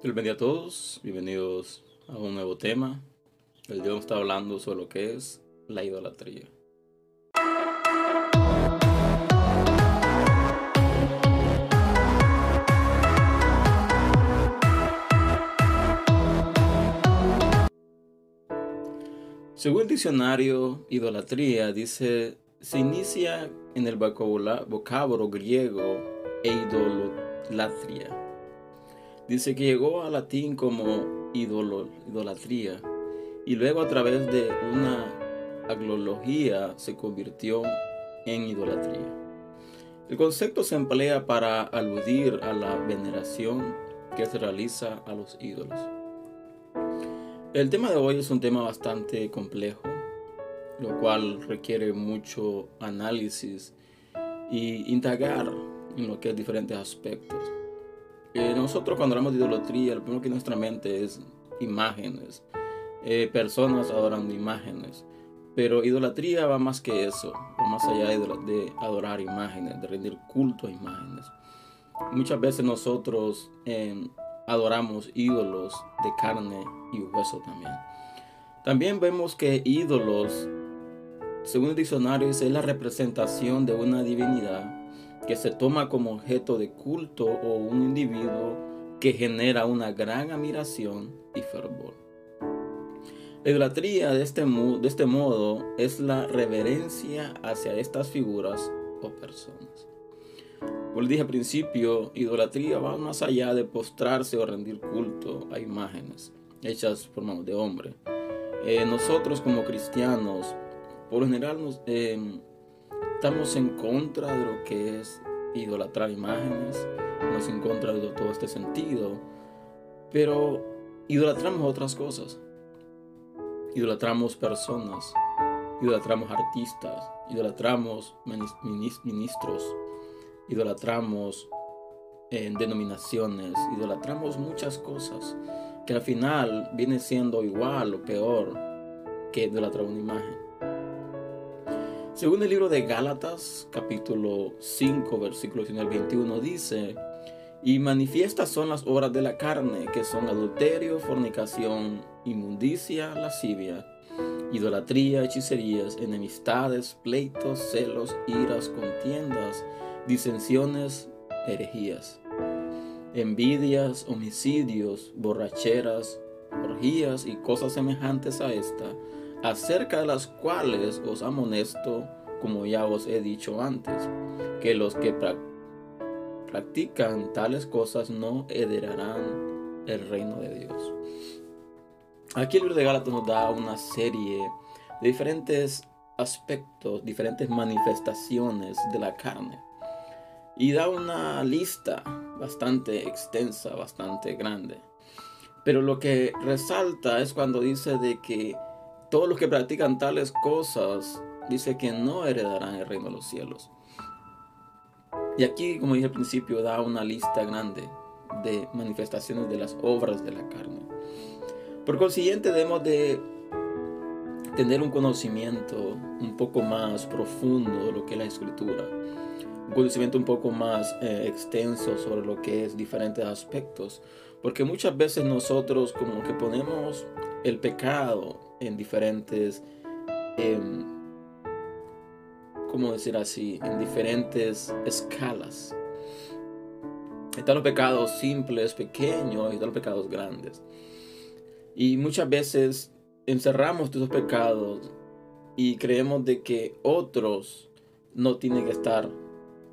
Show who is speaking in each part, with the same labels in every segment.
Speaker 1: Bienvenidos a todos, bienvenidos a un nuevo tema. El día está hablando sobre lo que es la idolatría. Según el diccionario, idolatría dice, se inicia en el vocablo griego e idolatría. Dice que llegó al latín como idolatría y luego a través de una aglología se convirtió en idolatría. El concepto se emplea para aludir a la veneración que se realiza a los ídolos. El tema de hoy es un tema bastante complejo, lo cual requiere mucho análisis y indagar en lo que es diferentes aspectos. Eh, nosotros cuando hablamos de idolatría, lo primero que nuestra mente es imágenes, eh, personas adorando imágenes. Pero idolatría va más que eso, va más allá de, adorar imágenes, de rendir culto a imágenes. Muchas veces nosotros eh, adoramos ídolos de carne y hueso también. También vemos que ídolos, según el diccionario, es la representación de una divinidad que se toma como objeto de culto o un individuo que genera una gran admiración y fervor. La idolatría de este, de este modo es la reverencia hacia estas figuras o personas. Como les dije al principio, idolatría va más allá de postrarse o rendir culto a imágenes hechas por manos de hombre. Eh, nosotros como cristianos, por lo general, nos, em, estamos en contra de lo que es idolatrar imágenes, nos en contra de todo este sentido, pero idolatramos otras cosas. Idolatramos personas, idolatramos artistas, idolatramos ministros, idolatramos en denominaciones, idolatramos muchas cosas que al final viene siendo igual o peor que idolatrar una imagen. Según el libro de Gálatas, capítulo 5, versículo 21, dice, y manifiestas son las obras de la carne, que son adulterio, fornicación, inmundicia, lascivia, idolatría, hechicerías, enemistades, pleitos, celos, iras, contiendas, disensiones, herejías, envidias, homicidios, borracheras, orgías y cosas semejantes a esta, acerca de las cuales os amonesto, como ya os he dicho antes, que los que practican tales cosas no heredarán el reino de Dios. Aquí el libro de Gálatas nos da una serie de diferentes aspectos, diferentes manifestaciones de la carne y da una lista bastante extensa, bastante grande. Pero lo que resalta es cuando dice de que todos los que practican tales cosas, dice que no heredarán el reino de los cielos. Y aquí, como dije al principio, da una lista grande de manifestaciones de las obras de la carne. Por consiguiente, debemos de tener un conocimiento un poco más profundo de lo que es la escritura un conocimiento un poco más eh, extenso sobre lo que es diferentes aspectos. Porque muchas veces nosotros como que ponemos el pecado en diferentes, eh, ¿cómo decir así? En diferentes escalas. Están los pecados simples, pequeños, y están los pecados grandes. Y muchas veces encerramos esos pecados y creemos de que otros no tienen que estar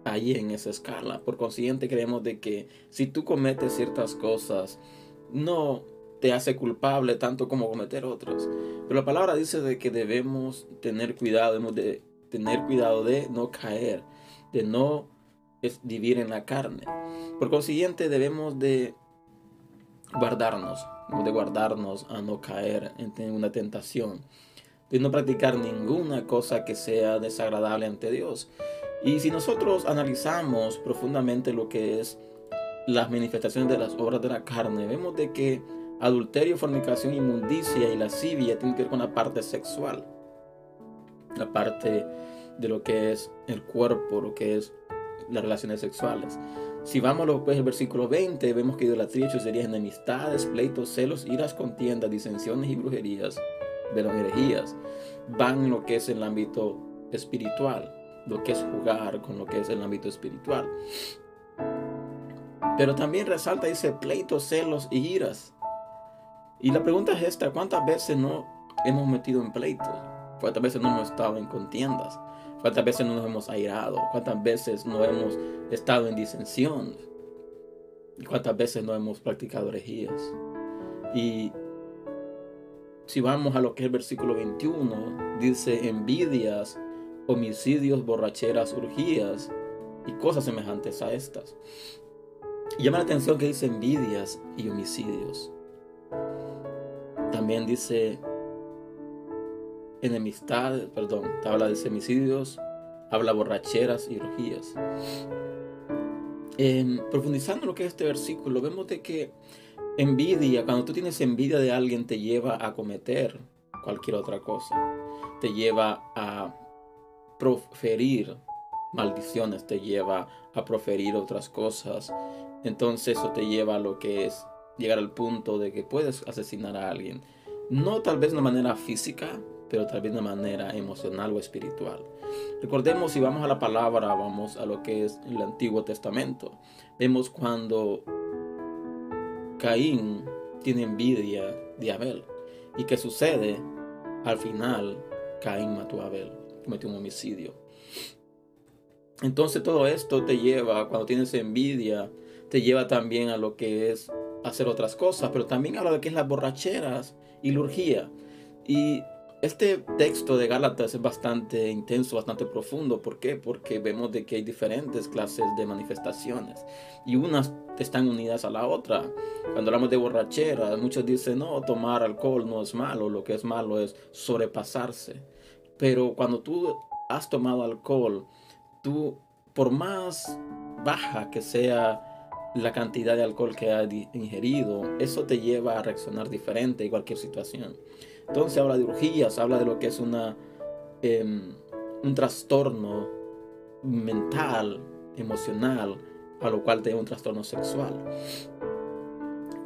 Speaker 1: ahí en esa escala. Por consiguiente, creemos de que si tú cometes ciertas cosas, no te hace culpable tanto como cometer otras. Pero la palabra dice de que debemos tener cuidado, debemos de tener cuidado de no caer, de no vivir en la carne. Por consiguiente, debemos de guardarnos, de guardarnos a no caer en una tentación, de no practicar ninguna cosa que sea desagradable ante Dios. Y si nosotros analizamos profundamente lo que es las manifestaciones de las obras de la carne, vemos de que adulterio, fornicación, inmundicia y lascivia tienen que ver con la parte sexual, la parte de lo que es el cuerpo, lo que es las relaciones sexuales. Si vamos a pues, el versículo 20, vemos que idolatría, hechicerías, enemistades, pleitos, celos, iras, contiendas, disensiones y brujerías, verán herejías, van lo que es el ámbito espiritual, lo que es jugar con lo que es el ámbito espiritual. Pero también resalta, dice, pleitos, celos y iras. Y la pregunta es esta, ¿cuántas veces no hemos metido en pleitos? ¿Cuántas veces no hemos estado en contiendas? ¿Cuántas veces no nos hemos airado? ¿Cuántas veces no hemos estado en disensión? ¿Y cuántas veces no hemos practicado herejías? Y si vamos a lo que es el versículo 21, dice envidias, homicidios, borracheras, urgías y cosas semejantes a estas. Y llama la atención que dice envidias y homicidios. También dice enemistad, perdón, habla de homicidios, habla borracheras y orgías. profundizando en lo que es este versículo, vemos de que envidia, cuando tú tienes envidia de alguien, te lleva a cometer cualquier otra cosa. Te lleva a proferir maldiciones, te lleva a proferir otras cosas. Entonces eso te lleva a lo que es llegar al punto de que puedes asesinar a alguien. No tal vez de manera física, pero tal vez de una manera emocional o espiritual. Recordemos, si vamos a la palabra, vamos a lo que es el Antiguo Testamento. Vemos cuando Caín tiene envidia de Abel. ¿Y qué sucede? Al final, Caín mató a Abel, cometió un homicidio. Entonces todo esto te lleva, cuando tienes envidia, te lleva también a lo que es hacer otras cosas, pero también a lo que es las borracheras y la urgía. Y este texto de Gálatas es bastante intenso, bastante profundo. ¿Por qué? Porque vemos de que hay diferentes clases de manifestaciones y unas están unidas a la otra. Cuando hablamos de borrachera, muchos dicen, no, tomar alcohol no es malo, lo que es malo es sobrepasarse. Pero cuando tú has tomado alcohol, tú, por más baja que sea la cantidad de alcohol que has ingerido, eso te lleva a reaccionar diferente en cualquier situación. Entonces habla de urgías, habla de lo que es una, em, un trastorno mental, emocional, a lo cual te da un trastorno sexual.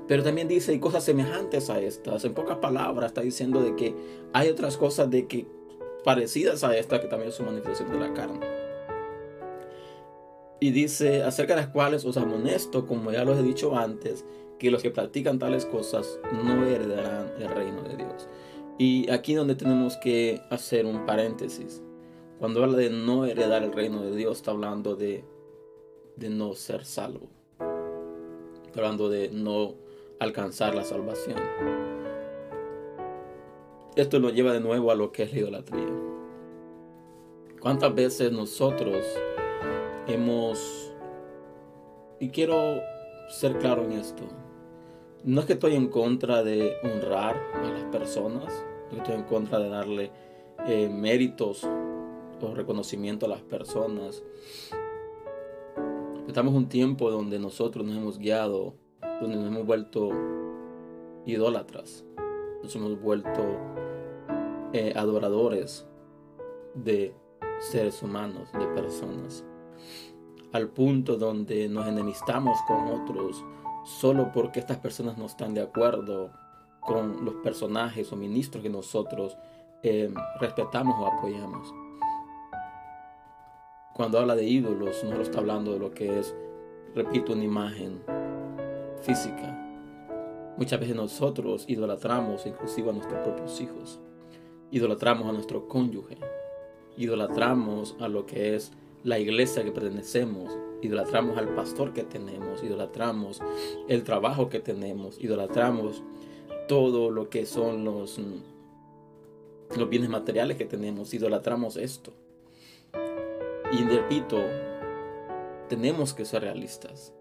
Speaker 1: Pero también dice hay cosas semejantes a estas. En pocas palabras está diciendo de que hay otras cosas de que parecidas a estas que también son manifestación de la carne. Y dice acerca de las cuales os amonesto, como ya los he dicho antes, que los que practican tales cosas no heredarán el reino de Dios. Y aquí donde tenemos que hacer un paréntesis. Cuando habla de no heredar el reino de Dios, está hablando de, de no ser salvo. Está hablando de no alcanzar la salvación. Esto nos lleva de nuevo a lo que es la idolatría. ¿Cuántas veces nosotros hemos... Y quiero ser claro en esto. No es que estoy en contra de honrar a las personas, estoy en contra de darle eh, méritos o reconocimiento a las personas. Estamos en un tiempo donde nosotros nos hemos guiado, donde nos hemos vuelto idólatras, nos hemos vuelto eh, adoradores de seres humanos, de personas, al punto donde nos enemistamos con otros solo porque estas personas no están de acuerdo con los personajes o ministros que nosotros eh, respetamos o apoyamos. Cuando habla de ídolos, no lo está hablando de lo que es, repito, una imagen física. Muchas veces nosotros idolatramos inclusive a nuestros propios hijos. Idolatramos a nuestro cónyuge. Idolatramos a lo que es la iglesia que pertenecemos. Idolatramos al pastor que tenemos. Idolatramos el trabajo que tenemos. Idolatramos todo lo que son los, los bienes materiales que tenemos, idolatramos esto. Y repito, tenemos que ser realistas.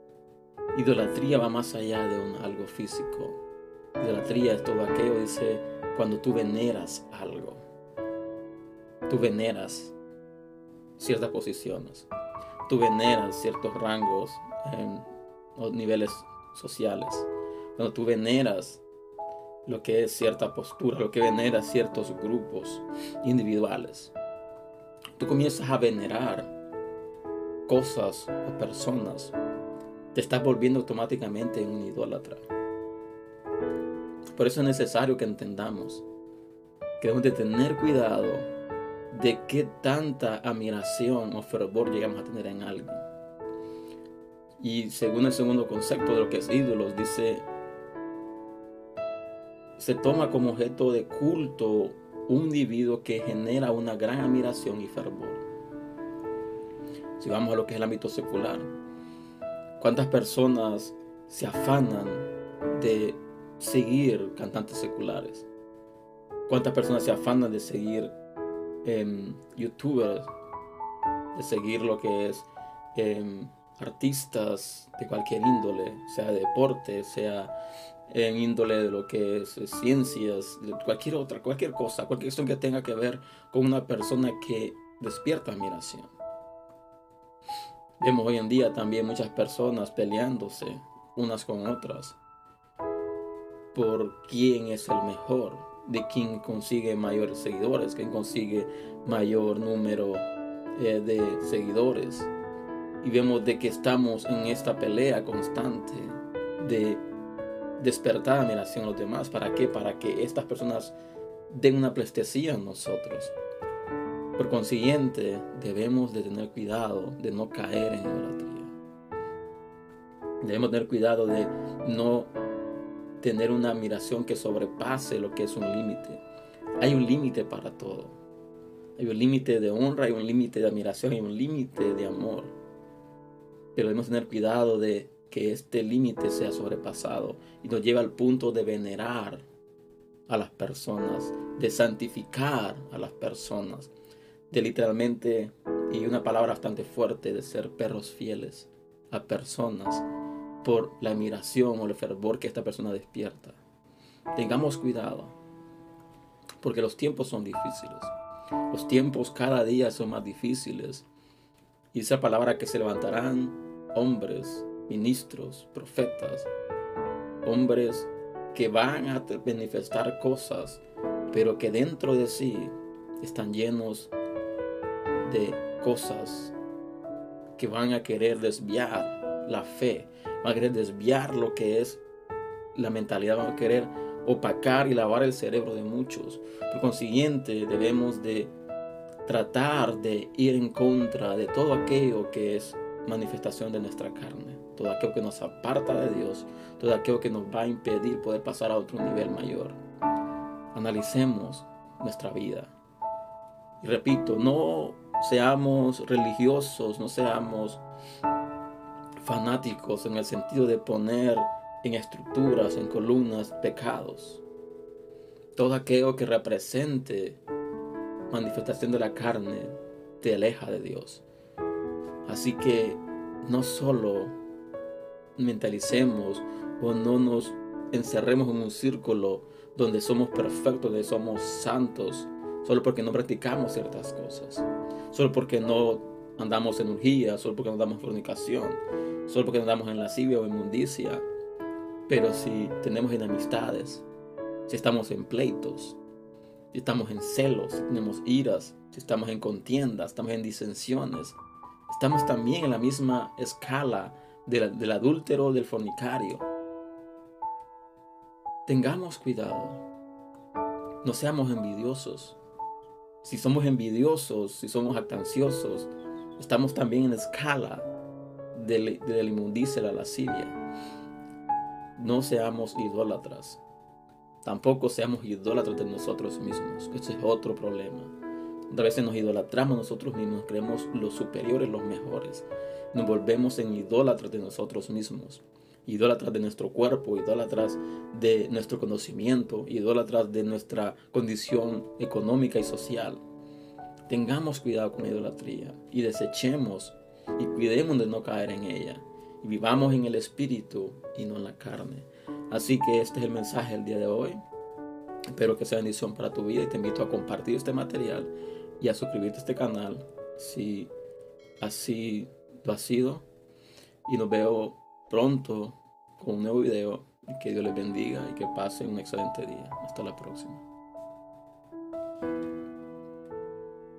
Speaker 1: Idolatría va más allá de un, algo físico. Idolatría es todo aquello, dice, cuando tú veneras algo. Tú veneras ciertas posiciones. Tú veneras ciertos rangos en los niveles sociales. Cuando tú veneras lo que es cierta postura, lo que venera ciertos grupos individuales. Tú comienzas a venerar cosas o personas te estás volviendo automáticamente un idólatra. Por eso es necesario que entendamos que debemos de tener cuidado de qué tanta admiración o fervor llegamos a tener en alguien. Y según el segundo concepto de lo que es ídolos, dice, se toma como objeto de culto un individuo que genera una gran admiración y fervor. Si vamos a lo que es el ámbito secular, ¿cuántas personas se afanan de seguir cantantes seculares? ¿Cuántas personas se afanan de seguir em, youtubers? De seguir lo que es em, artistas de cualquier índole, sea deporte, sea en índole de lo que es ciencias, cualquier otra, cualquier cosa, cualquier cuestión que tenga que ver con una persona que despierta admiración. Vemos hoy en día también muchas personas peleándose unas con otras por quién es el mejor, de quién consigue mayores seguidores, quién consigue mayor número eh, de seguidores. Y vemos de que estamos en esta pelea constante de despertar admiración a los demás. ¿Para qué? Para que estas personas den una plestesía en nosotros. Por consiguiente, debemos de tener cuidado de no caer en idolatría. Debemos tener cuidado de no tener una admiración que sobrepase lo que es un límite. Hay un límite para todo. Hay un límite de honra, hay un límite de admiración, hay un límite de amor. Pero debemos tener cuidado de que este límite sea sobrepasado y nos lleve al punto de venerar a las personas, de santificar a las personas, de literalmente, y una palabra bastante fuerte, de ser perros fieles a personas por la admiración o el fervor que esta persona despierta. Tengamos cuidado, porque los tiempos son difíciles. Los tiempos cada día son más difíciles. Y esa palabra que se levantarán hombres ministros, profetas, hombres que van a manifestar cosas, pero que dentro de sí están llenos de cosas que van a querer desviar la fe, van a querer desviar lo que es la mentalidad, van a querer opacar y lavar el cerebro de muchos. Por consiguiente, debemos de tratar de ir en contra de todo aquello que es manifestación de nuestra carne, todo aquello que nos aparta de Dios, todo aquello que nos va a impedir poder pasar a otro nivel mayor. Analicemos nuestra vida. Y repito, no seamos religiosos, no seamos fanáticos en el sentido de poner en estructuras, en columnas, pecados. Todo aquello que represente manifestación de la carne te aleja de Dios. Así que no solo mentalicemos o no nos encerremos en un círculo donde somos perfectos, donde somos santos, solo porque no practicamos ciertas cosas, solo porque no andamos en urgía, solo porque no andamos en fornicación, solo porque andamos en lascivia o inmundicia. Pero si tenemos enemistades, si estamos en pleitos, si estamos en celos, si tenemos iras, si estamos en contiendas, estamos en disensiones, Estamos también en la misma escala del adúltero, del fornicario. Tengamos cuidado. No seamos envidiosos. Si somos envidiosos, si somos actanciosos, estamos también en la escala de, la inmundicia, la lascivia. No seamos idólatras. Tampoco seamos idólatras de nosotros mismos. Ese es otro problema. A veces nos idolatramos nosotros mismos, creemos los superiores, los mejores. Nos volvemos en idólatras de nosotros mismos, idólatras de nuestro cuerpo, idólatras de nuestro conocimiento, idólatras de nuestra condición económica y social. Tengamos cuidado con la idolatría y desechemos y cuidemos de no caer en ella. Y vivamos en el espíritu y no en la carne. Así que este es el mensaje del día de hoy. Espero que sea bendición para tu vida y te invito a compartir este material y a suscribirte a este canal si así lo ha sido. Y nos veo pronto con un nuevo video. Que Dios les bendiga y que pasen un excelente día. Hasta la próxima.